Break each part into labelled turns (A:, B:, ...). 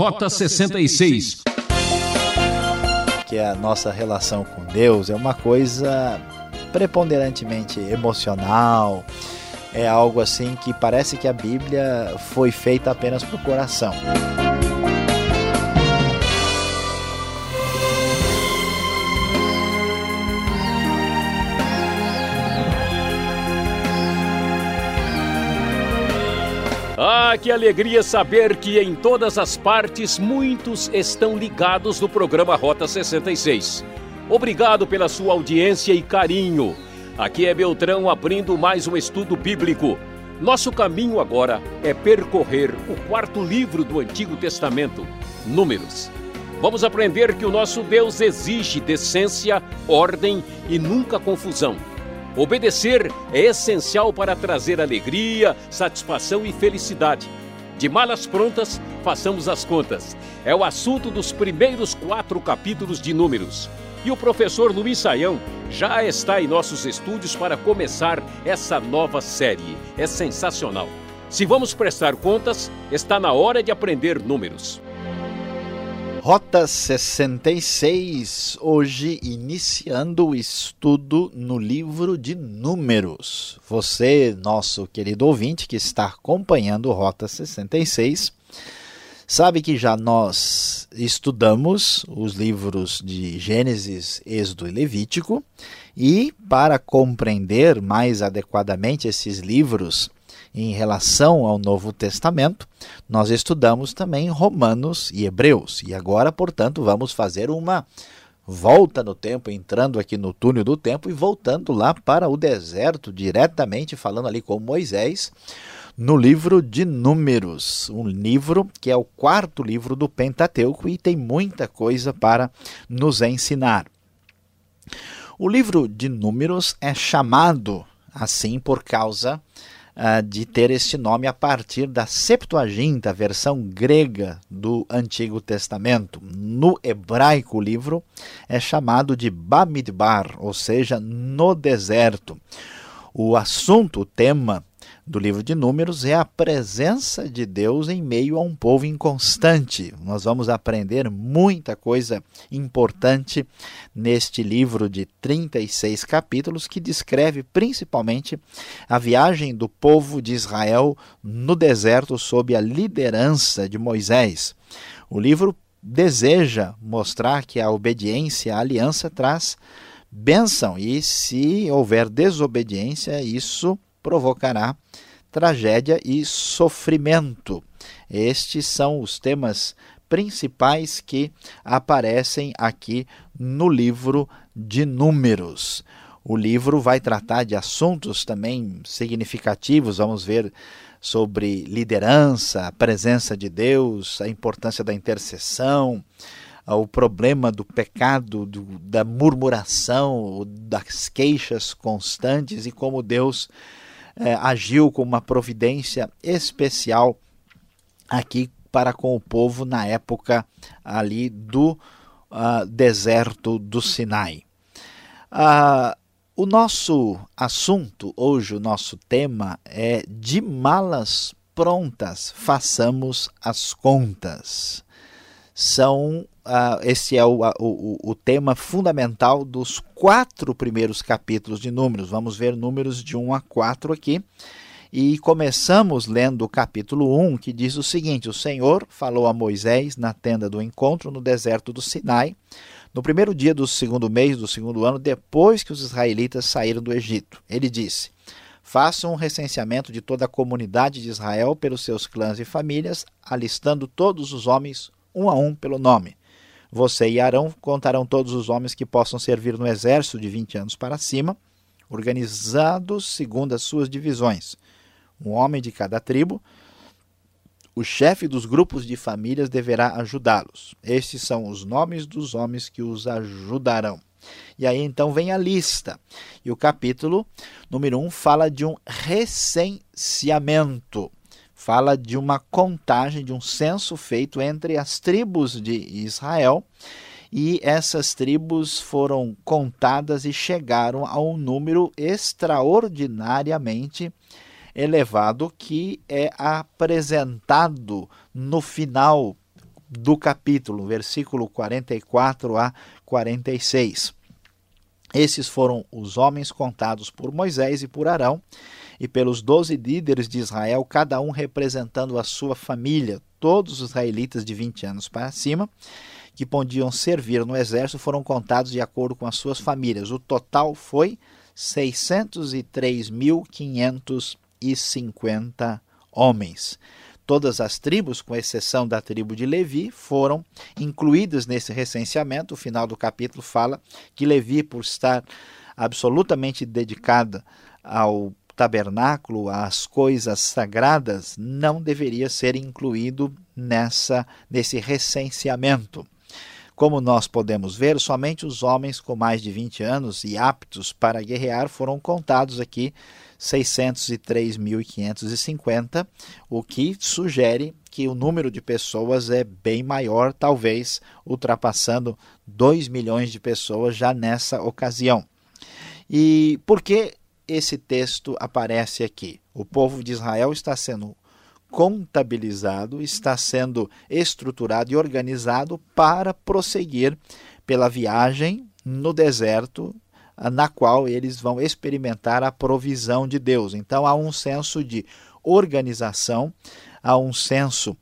A: Rota 66.
B: Que a nossa relação com Deus é uma coisa preponderantemente emocional, é algo assim que parece que a Bíblia foi feita apenas para o coração.
A: Ah, que alegria saber que em todas as partes muitos estão ligados no programa Rota 66. Obrigado pela sua audiência e carinho. Aqui é Beltrão abrindo mais um estudo bíblico. Nosso caminho agora é percorrer o quarto livro do Antigo Testamento, Números. Vamos aprender que o nosso Deus exige decência, ordem e nunca confusão. Obedecer é essencial para trazer alegria, satisfação e felicidade. De malas prontas, façamos as contas. É o assunto dos primeiros quatro capítulos de Números. E o professor Luiz Saião já está em nossos estúdios para começar essa nova série. É sensacional. Se vamos prestar contas, está na hora de aprender números.
B: Rota 66, hoje iniciando o estudo no livro de Números. Você, nosso querido ouvinte que está acompanhando Rota 66, sabe que já nós estudamos os livros de Gênesis, Êxodo e Levítico, e para compreender mais adequadamente esses livros, em relação ao Novo Testamento, nós estudamos também Romanos e Hebreus. E agora, portanto, vamos fazer uma volta no tempo, entrando aqui no túnel do tempo e voltando lá para o deserto, diretamente falando ali com Moisés, no livro de Números, um livro que é o quarto livro do Pentateuco e tem muita coisa para nos ensinar. O livro de Números é chamado assim por causa uh, de ter este nome a partir da Septuaginta, versão grega do Antigo Testamento. No hebraico, o livro é chamado de Bamidbar, ou seja, no deserto. O assunto, o tema do livro de Números é a presença de Deus em meio a um povo inconstante. Nós vamos aprender muita coisa importante neste livro de 36 capítulos que descreve principalmente a viagem do povo de Israel no deserto sob a liderança de Moisés. O livro deseja mostrar que a obediência à aliança traz bênção e se houver desobediência, isso provocará tragédia e sofrimento. Estes são os temas principais que aparecem aqui no livro de Números. O livro vai tratar de assuntos também significativos, vamos ver sobre liderança, a presença de Deus, a importância da intercessão, o problema do pecado, do, da murmuração, das queixas constantes e como Deus é, agiu com uma providência especial aqui para com o povo na época ali do uh, deserto do Sinai. Uh, o nosso assunto hoje, o nosso tema é de malas prontas, façamos as contas. São uh, esse é o, o, o tema fundamental dos quatro primeiros capítulos de Números. Vamos ver números de 1 a 4 aqui. E começamos lendo o capítulo 1, que diz o seguinte: O Senhor falou a Moisés na tenda do encontro no deserto do Sinai, no primeiro dia do segundo mês do segundo ano, depois que os israelitas saíram do Egito. Ele disse: Façam um recenseamento de toda a comunidade de Israel pelos seus clãs e famílias, alistando todos os homens um a um pelo nome. Você e Arão contarão todos os homens que possam servir no exército de 20 anos para cima, organizados segundo as suas divisões. Um homem de cada tribo. O chefe dos grupos de famílias deverá ajudá-los. Estes são os nomes dos homens que os ajudarão. E aí então vem a lista. E o capítulo número 1 um fala de um recenseamento fala de uma contagem, de um censo feito entre as tribos de Israel. E essas tribos foram contadas e chegaram a um número extraordinariamente elevado que é apresentado no final do capítulo, versículo 44 a 46. Esses foram os homens contados por Moisés e por Arão, e pelos doze líderes de Israel, cada um representando a sua família, todos os israelitas de 20 anos para cima, que podiam servir no exército, foram contados de acordo com as suas famílias. O total foi 603.550 homens. Todas as tribos, com exceção da tribo de Levi, foram incluídas nesse recenseamento. O final do capítulo fala que Levi, por estar absolutamente dedicada ao tabernáculo, às coisas sagradas, não deveria ser incluído nessa nesse recenseamento. Como nós podemos ver, somente os homens com mais de 20 anos e aptos para guerrear foram contados aqui 603.550, o que sugere que o número de pessoas é bem maior, talvez ultrapassando 2 milhões de pessoas já nessa ocasião. E por que esse texto aparece aqui? O povo de Israel está sendo contabilizado, está sendo estruturado e organizado para prosseguir pela viagem no deserto na qual eles vão experimentar a provisão de Deus. Então há um senso de organização, há um senso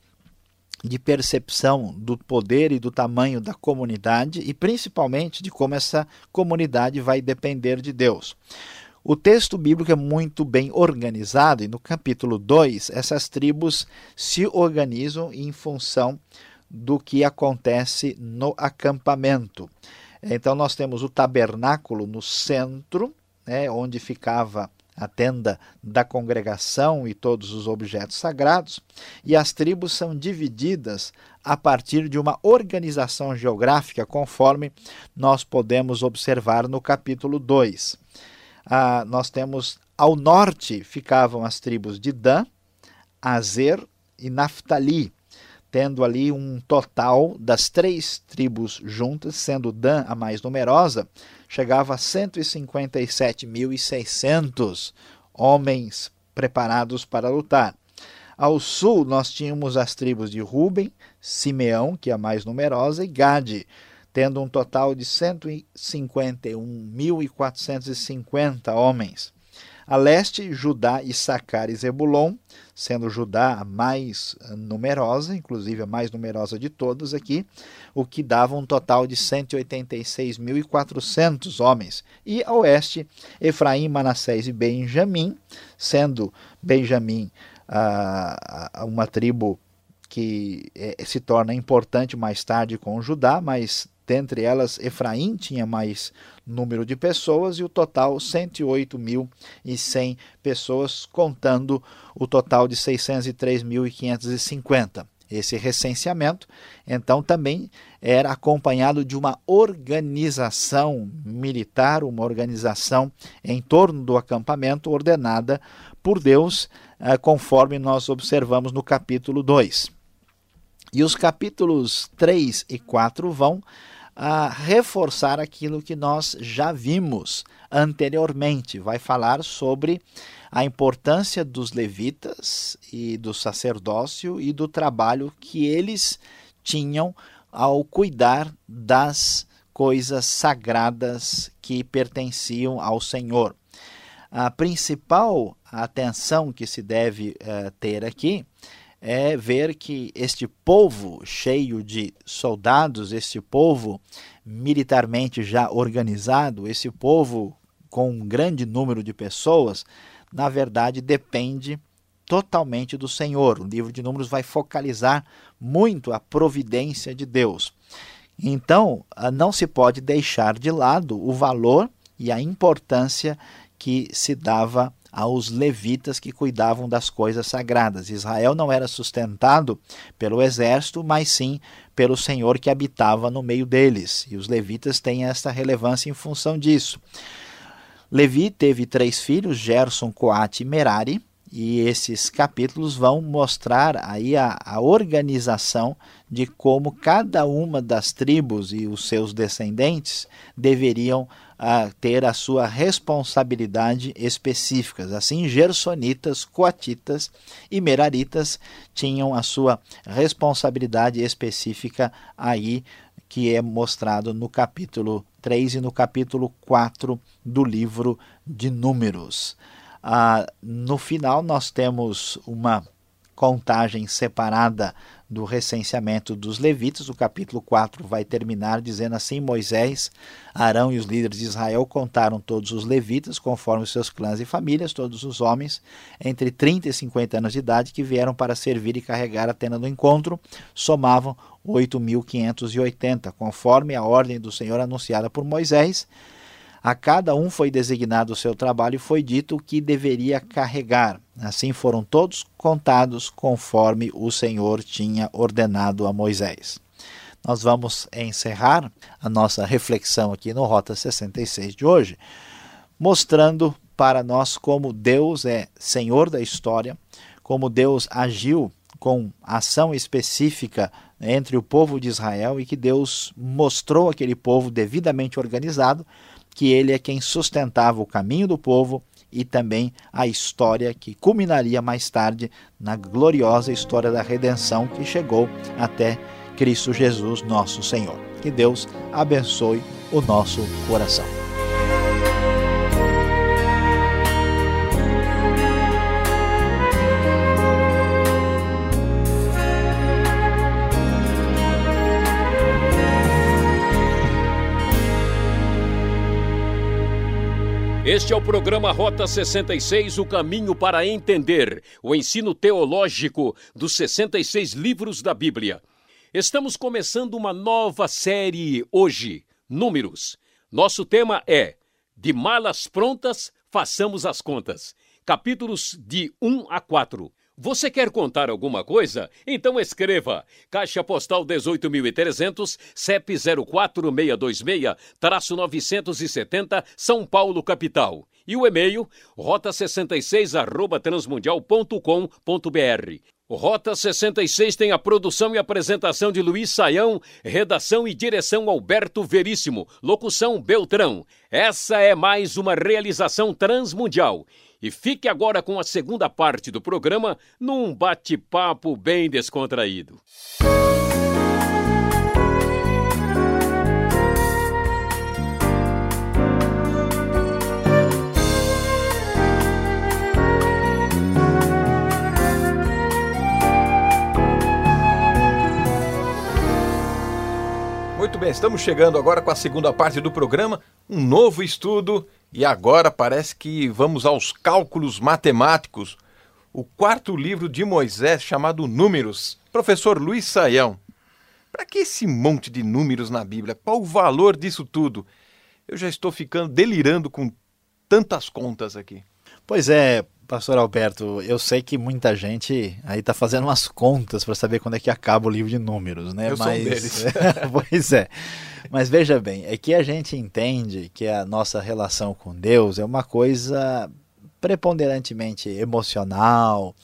B: de percepção do poder e do tamanho da comunidade e principalmente de como essa comunidade vai depender de Deus. O texto bíblico é muito bem organizado e no capítulo 2 essas tribos se organizam em função do que acontece no acampamento. Então nós temos o tabernáculo no centro, né, onde ficava a tenda da congregação e todos os objetos sagrados, e as tribos são divididas a partir de uma organização geográfica, conforme nós podemos observar no capítulo 2. Ah, nós temos ao norte ficavam as tribos de Dan, Azer e Naphtali tendo ali um total das três tribos juntas, sendo Dan a mais numerosa, chegava a 157.600 homens preparados para lutar. Ao sul, nós tínhamos as tribos de Ruben, Simeão, que é a mais numerosa, e Gade, tendo um total de 151.450 homens. A leste, Judá, Issacar e Zebulon, sendo Judá a mais numerosa, inclusive a mais numerosa de todas aqui, o que dava um total de 186.400 homens. E a oeste, Efraim, Manassés e Benjamim, sendo Benjamim uma tribo que eh, se torna importante mais tarde com Judá, mas dentre elas Efraim tinha mais número de pessoas e o total 108.100 pessoas, contando o total de 603.550. Esse recenseamento, então, também era acompanhado de uma organização militar, uma organização em torno do acampamento ordenada por Deus, eh, conforme nós observamos no capítulo 2. E os capítulos 3 e 4 vão a reforçar aquilo que nós já vimos anteriormente. Vai falar sobre a importância dos levitas e do sacerdócio e do trabalho que eles tinham ao cuidar das coisas sagradas que pertenciam ao Senhor. A principal atenção que se deve uh, ter aqui é ver que este povo cheio de soldados, este povo militarmente já organizado, esse povo com um grande número de pessoas, na verdade depende totalmente do Senhor. O livro de Números vai focalizar muito a providência de Deus. Então, ah, não se pode deixar de lado o valor e a importância que se dava aos levitas que cuidavam das coisas sagradas. Israel não era sustentado pelo exército, mas sim pelo Senhor que habitava no meio deles. E os levitas têm esta relevância em função disso. Levi teve três filhos, Gerson, Coate e Merari, e esses capítulos vão mostrar aí a, a, organização de como cada uma das tribos e os seus descendentes deveriam a ter a sua responsabilidade específica. Assim, gersonitas, coatitas e meraritas tinham a sua responsabilidade específica aí que é mostrado no capítulo 3 e no capítulo 4 do livro de Números. Ah, no final, nós temos uma contagem separada do recenseamento dos levitas. O capítulo 4 vai terminar dizendo assim: Moisés, Arão e os líderes de Israel contaram todos os levitas, conforme os seus clãs e famílias, todos os homens entre 30 e 50 anos de idade que vieram para servir e carregar a tenda do encontro, somavam 8.580, conforme a ordem do Senhor anunciada por Moisés. A cada um foi designado o seu trabalho e foi dito o que deveria carregar. Assim foram todos contados conforme o Senhor tinha ordenado a Moisés. Nós vamos encerrar a nossa reflexão aqui no Rota 66 de hoje, mostrando para nós como Deus é Senhor da história, como Deus agiu com ação específica entre o povo de Israel e que Deus mostrou aquele povo devidamente organizado que ele é quem sustentava o caminho do povo e também a história que culminaria mais tarde na gloriosa história da redenção que chegou até Cristo Jesus, nosso Senhor. Que Deus abençoe o nosso coração.
A: Este é o programa Rota 66, o caminho para entender o ensino teológico dos 66 livros da Bíblia. Estamos começando uma nova série hoje, Números. Nosso tema é De malas prontas, façamos as contas. Capítulos de 1 a 4. Você quer contar alguma coisa? Então escreva Caixa Postal 18.300, CEP 04626-970, São Paulo, capital. E o e-mail rota66 transmundial.com.br. Rota 66 tem a produção e apresentação de Luiz Saião, redação e direção Alberto Veríssimo, locução Beltrão. Essa é mais uma realização transmundial. E fique agora com a segunda parte do programa num bate-papo bem descontraído.
C: Muito bem, estamos chegando agora com a segunda parte do programa, um novo estudo e agora parece que vamos aos cálculos matemáticos. O quarto livro de Moisés, chamado Números. Professor Luiz Saião, para que esse monte de números na Bíblia? Qual o valor disso tudo? Eu já estou ficando delirando com tantas contas aqui.
B: Pois é, pastor Alberto, eu sei que muita gente aí está fazendo umas contas para saber quando é que acaba o livro de números, né?
C: Eu Mas... sou um deles.
B: pois é. Mas veja bem, é que a gente entende que a nossa relação com Deus é uma coisa preponderantemente emocional,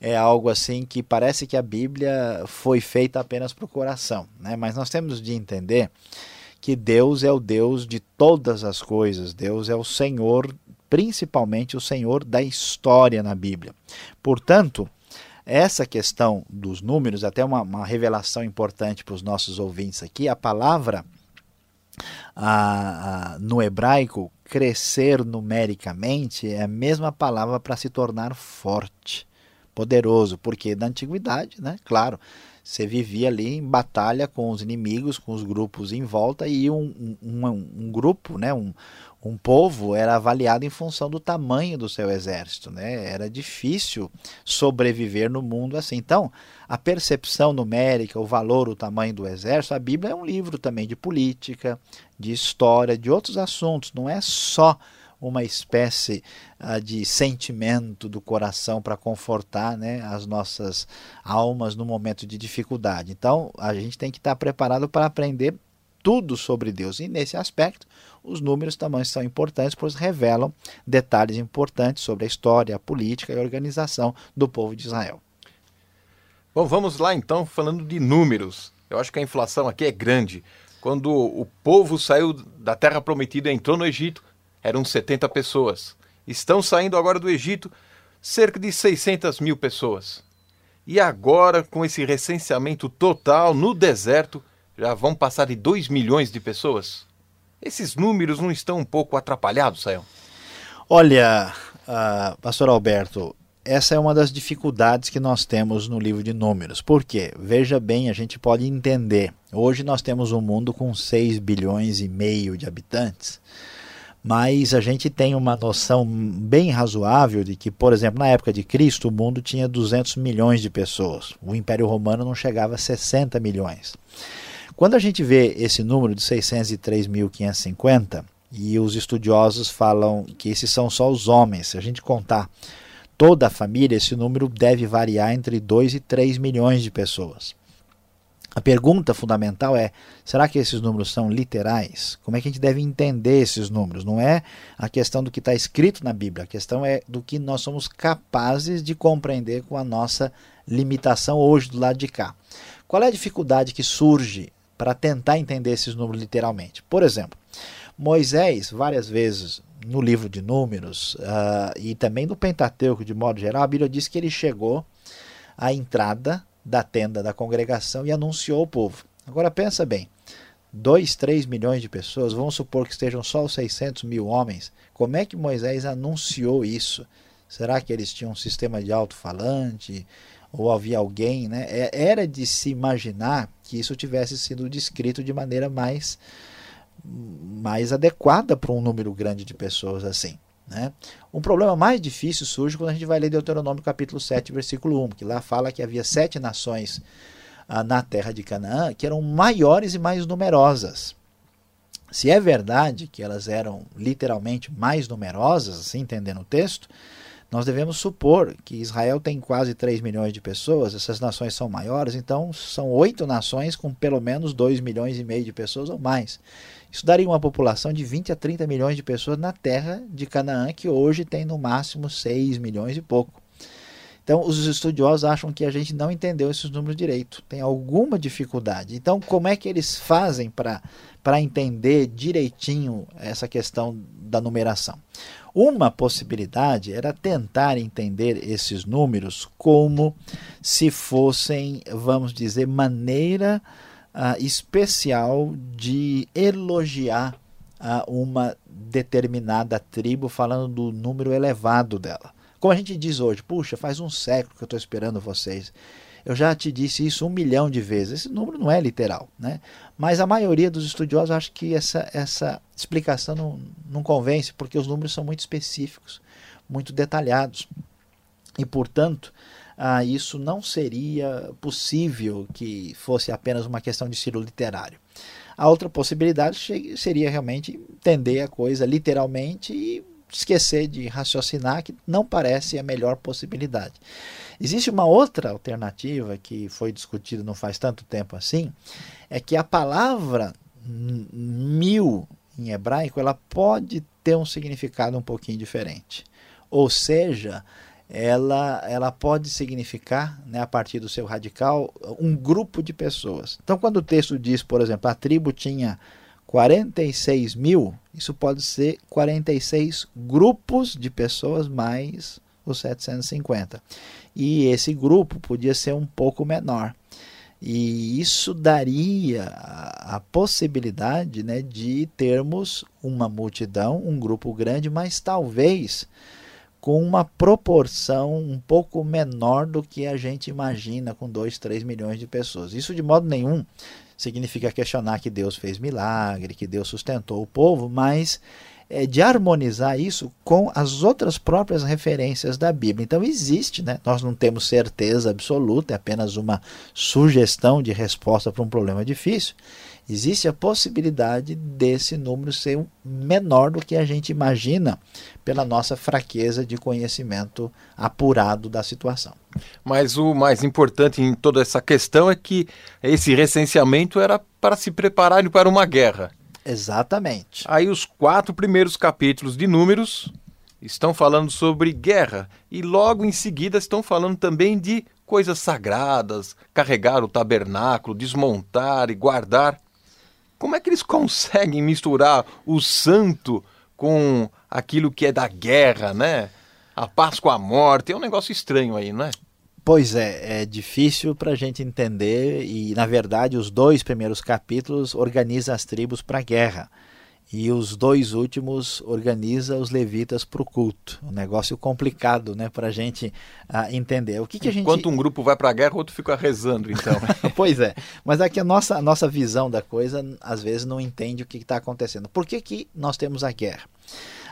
B: é algo assim que parece que a Bíblia foi feita apenas para o coração, né? Mas nós temos de entender que Deus é o Deus de todas as coisas, Deus é o Senhor, principalmente o Senhor da história na Bíblia. Portanto, essa questão dos números, até uma, uma revelação importante para os nossos ouvintes aqui, a palavra a, a, no hebraico, crescer numericamente é a mesma palavra para se tornar forte, poderoso, porque na antiguidade, né, claro, você vivia ali em batalha com os inimigos, com os grupos em volta, e um, um, um, grupo, né, um, um povo era avaliado em função do tamanho do seu exército, né? Era difícil sobreviver no mundo assim. Então, a percepção numérica, o valor, o tamanho do exército, a Bíblia é um livro também de política, de história, de outros assuntos. Não é só uma espécie uh, de sentimento do coração para confortar né, as nossas almas no momento de dificuldade. Então, a gente tem que estar preparado para aprender tudo sobre Deus. E nesse aspecto, os números também são importantes, pois revelam detalhes importantes sobre a história, a política e a organização do povo de Israel.
C: Bom, vamos lá então falando de números. Eu acho que a inflação aqui é grande. quando o povo saiu da terra prometida e entrou no Egito, eram 70 pessoas. Estão saindo agora do Egito cerca de 600 mil pessoas. E agora, com esse recenseamento total no deserto, já vão passar de 2 milhões de pessoas? Esses números não estão um pouco atrapalhados, Sayão?
B: Olha, uh, pastor Alberto, essa é uma das dificuldades que nós temos no livro de Números. Por quê? Veja bem, a gente pode entender. Hoje nós temos um mundo com 6 bilhões e meio de habitantes, mas a gente tem uma noção bem razoável de que, por exemplo, na época de Cristo, o mundo tinha 200 milhões de pessoas. O Império Romano não chegava a 60 milhões. Quando a gente vê esse número de 603.550, e os estudiosos falam que esses são só os homens, se a gente contar toda a família, esse número deve variar entre 2 e 3 milhões de pessoas. A pergunta fundamental é: será que esses números são literais? Como é que a gente deve entender esses números? Não é a questão do que está escrito na Bíblia, a questão é do que nós somos capazes de compreender com a nossa limitação hoje do lado de cá. Qual é a dificuldade que surge para tentar entender esses números literalmente? Por exemplo, Moisés, várias vezes no livro de Números uh, e também no Pentateuco, de modo geral, a Bíblia diz que ele chegou à entrada da tenda da congregação e anunciou ao povo. Agora pensa bem, 2, 3 milhões de pessoas, vamos supor que estejam só os 600 mil homens, como é que Moisés anunciou isso? Será que eles tinham um sistema de alto-falante? Ou havia alguém? Né? É, era de se imaginar que isso tivesse sido descrito de maneira mais mais adequada para um número grande de pessoas assim. Né? Um problema mais difícil surge quando a gente vai ler Deuteronômio capítulo 7, versículo 1, que lá fala que havia sete nações ah, na terra de Canaã que eram maiores e mais numerosas. Se é verdade que elas eram literalmente mais numerosas, assim entendendo o texto, nós devemos supor que Israel tem quase 3 milhões de pessoas, essas nações são maiores, então são oito nações com pelo menos 2 milhões e meio de pessoas ou mais. Isso daria uma população de 20 a 30 milhões de pessoas na terra de Canaã, que hoje tem no máximo 6 milhões e pouco. Então, os estudiosos acham que a gente não entendeu esses números direito, tem alguma dificuldade. Então, como é que eles fazem para entender direitinho essa questão da numeração? Uma possibilidade era tentar entender esses números como se fossem, vamos dizer, maneira uh, especial de elogiar uh, uma determinada tribo, falando do número elevado dela. Como a gente diz hoje, puxa, faz um século que eu estou esperando vocês. Eu já te disse isso um milhão de vezes. Esse número não é literal, né? Mas a maioria dos estudiosos acha que essa, essa explicação não, não convence, porque os números são muito específicos, muito detalhados. E, portanto, ah, isso não seria possível que fosse apenas uma questão de estilo literário. A outra possibilidade seria realmente entender a coisa literalmente e esquecer de raciocinar, que não parece a melhor possibilidade. Existe uma outra alternativa que foi discutida não faz tanto tempo assim, é que a palavra mil em hebraico ela pode ter um significado um pouquinho diferente. Ou seja, ela, ela pode significar, né, a partir do seu radical, um grupo de pessoas. Então, quando o texto diz, por exemplo, a tribo tinha 46 mil, isso pode ser 46 grupos de pessoas mais os 750. E esse grupo podia ser um pouco menor. E isso daria a, possibilidade né, de termos uma multidão, um grupo grande, mas talvez com uma proporção um pouco menor do que a gente imagina com 2, 3 milhões de pessoas. Isso de modo nenhum significa questionar que Deus fez milagre, que Deus sustentou o povo, mas é, de harmonizar isso com as outras próprias referências da Bíblia. Então existe, né? nós não temos certeza absoluta, é apenas uma sugestão de resposta para um problema difícil existe a possibilidade desse número ser menor do que a gente imagina pela nossa fraqueza de conhecimento apurado da situação.
C: Mas o mais importante em toda essa questão é que esse recenseamento era para se prepararem para uma guerra.
B: Exatamente.
C: Aí os quatro primeiros capítulos de Números estão falando sobre guerra e logo em seguida estão falando também de coisas sagradas, carregar o tabernáculo, desmontar e guardar. Como é que eles conseguem misturar o santo com aquilo que é da guerra, né? A paz com a morte, é um negócio estranho aí, não é?
B: Pois é, é difícil para a gente entender e, na verdade, os dois primeiros capítulos organizam as tribos para a guerra e os dois últimos organiza os levitas para o culto. Um negócio complicado, né, para a gente uh, entender. O que, que a gente...
C: Enquanto um grupo vai para a guerra, o outro fica rezando, então.
B: pois é, mas aqui a nossa, a nossa visão da coisa, às vezes, não entende o que está acontecendo. Por que, que nós temos a guerra?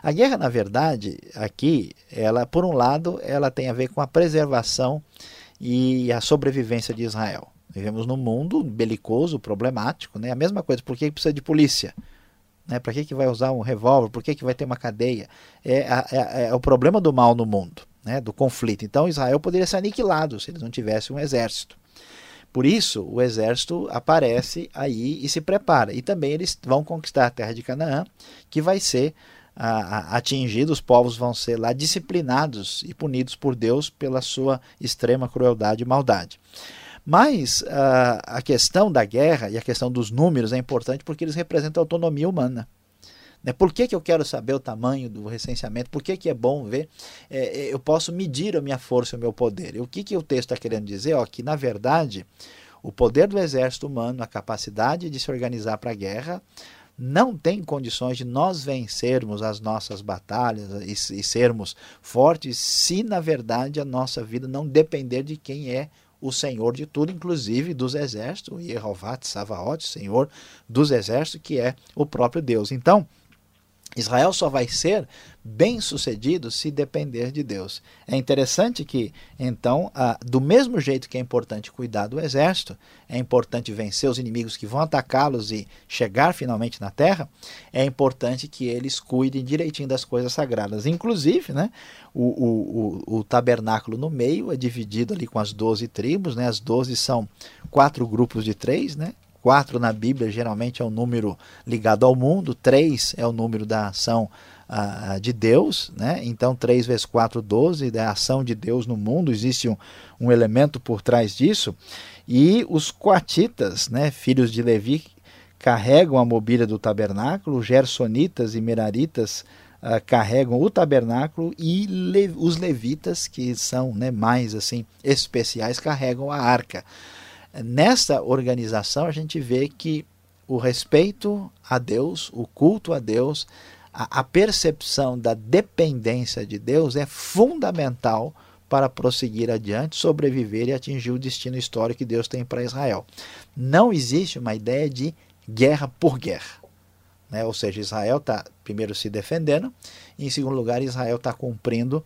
B: A guerra, na verdade, aqui, ela, por um lado, ela tem a ver com a preservação e a sobrevivência de Israel. Vivemos num mundo belicoso, problemático, né? A mesma coisa, por que precisa de polícia? Né? Para que, que vai usar um revólver? Por que, que vai ter uma cadeia? É, é, é o problema do mal no mundo, né? do conflito. Então Israel poderia ser aniquilado se eles não tivessem um exército. Por isso, o exército aparece aí e se prepara. E também eles vão conquistar a terra de Canaã, que vai ser atingido, os povos vão ser lá disciplinados e punidos por Deus pela sua extrema crueldade e maldade. Mas uh, a questão da guerra e a questão dos números é importante porque eles representam a autonomia humana. Né? Por que, que eu quero saber o tamanho do recenseamento? Por que, que é bom ver? É, é eu posso medir a minha força e o meu poder. E o que, que o texto está querendo dizer? Ó, que, na verdade, o poder do exército humano, a capacidade de se organizar para a guerra, não tem condições de nós vencermos as nossas batalhas e, e, sermos fortes se, na verdade, a nossa vida não depender de quem é o Senhor de tudo, inclusive dos exércitos, Yehová, Savaot, Senhor dos exércitos, que é o próprio Deus. Então, Israel só vai ser bem sucedido se depender de Deus. É interessante que, então, ah, do mesmo jeito que é importante cuidar do exército, é importante vencer os inimigos que vão atacá-los e chegar finalmente na terra, é importante que eles cuidem direitinho das coisas sagradas. Inclusive, né, o, o, o, o tabernáculo no meio é dividido ali com as doze tribos, né, as doze são quatro grupos de três, né, Quatro na Bíblia geralmente é o um número ligado ao mundo, três é o número da ação uh, de Deus, né? então 3 vezes 4, 12, da ação de Deus no mundo, existe um, um elemento por trás disso. E os coatitas, né, filhos de Levi, carregam a mobília do tabernáculo, gersonitas e meraritas uh, carregam o tabernáculo e le os levitas, que são né, mais assim especiais, carregam a arca. Nessa organização, a gente vê que o respeito a Deus, o culto a Deus, a, a percepção da dependência de Deus é fundamental para prosseguir adiante, sobreviver e atingir o destino histórico que Deus tem para Israel. Não existe uma ideia de guerra por guerra. Né? Ou seja, Israel está primeiro se defendendo, e em segundo lugar, Israel está cumprindo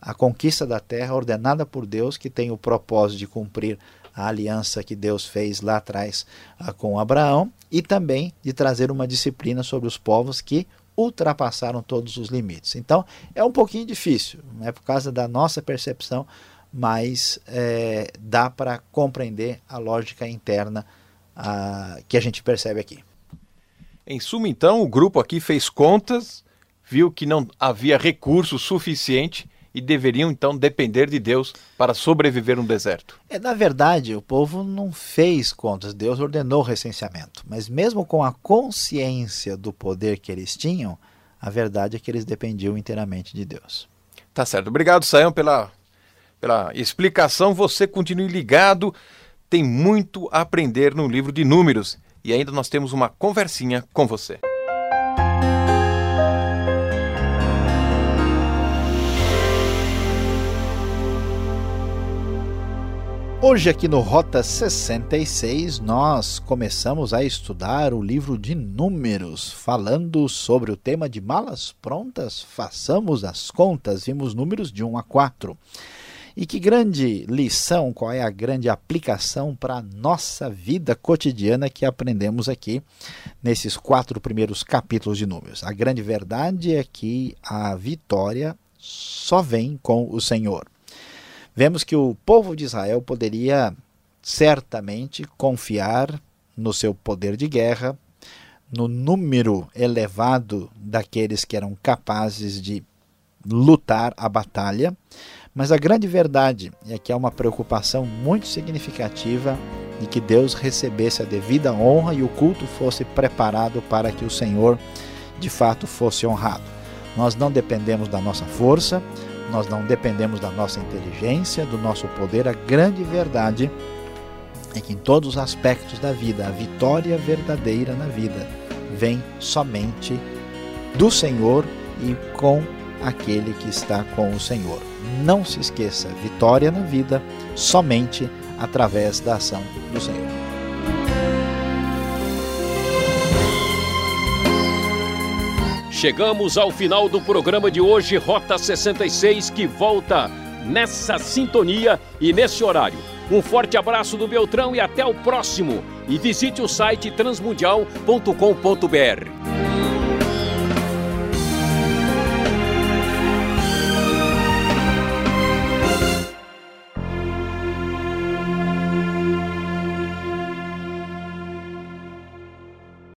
B: a conquista da terra ordenada por Deus, que tem o propósito de cumprir a aliança que Deus fez lá atrás uh, com Abraão e também de trazer uma disciplina sobre os povos que ultrapassaram todos os limites. Então é um pouquinho difícil, é né, por causa da nossa percepção, mas é, dá para compreender a lógica interna uh, que a gente percebe aqui.
C: Em suma, então, o grupo aqui fez contas, viu que não havia recurso suficiente e deveriam então depender de Deus para sobreviver no deserto.
B: É, na verdade, o povo não fez contas, Deus ordenou o recenseamento. Mas mesmo com a consciência do poder que eles tinham, a verdade é que eles dependiam inteiramente de Deus.
C: Tá certo. Obrigado, Sayão, pela, pela explicação. Você continue ligado, tem muito a aprender no livro de Números. E ainda nós temos uma conversinha com você.
B: Hoje, aqui no Rota 66, nós começamos a estudar o livro de Números, falando sobre o tema de malas prontas, façamos as contas, vimos números de 1 a 4. E que grande lição, qual é a grande aplicação para a nossa vida cotidiana que aprendemos aqui nesses quatro primeiros capítulos de Números? A grande verdade é que a vitória só vem com o Senhor vemos que o povo de Israel poderia certamente confiar no seu poder de guerra, no número elevado daqueles que eram capazes de lutar a batalha, Mas a grande verdade é que há uma preocupação muito significativa de que Deus recebesse a devida honra e o culto fosse preparado para que o Senhor de fato fosse honrado. Nós não dependemos da nossa força, nós não dependemos da nossa inteligência, do nosso poder. A grande verdade é que em todos os aspectos da vida, a vitória verdadeira na vida vem somente do Senhor e com aquele que está com o Senhor. Não se esqueça, vitória na vida somente através da ação do Senhor.
A: Chegamos ao final do programa de hoje, Rota 66, que volta nessa sintonia e nesse horário. Um forte abraço do Beltrão e até o próximo. E visite o site transmundial.com.br.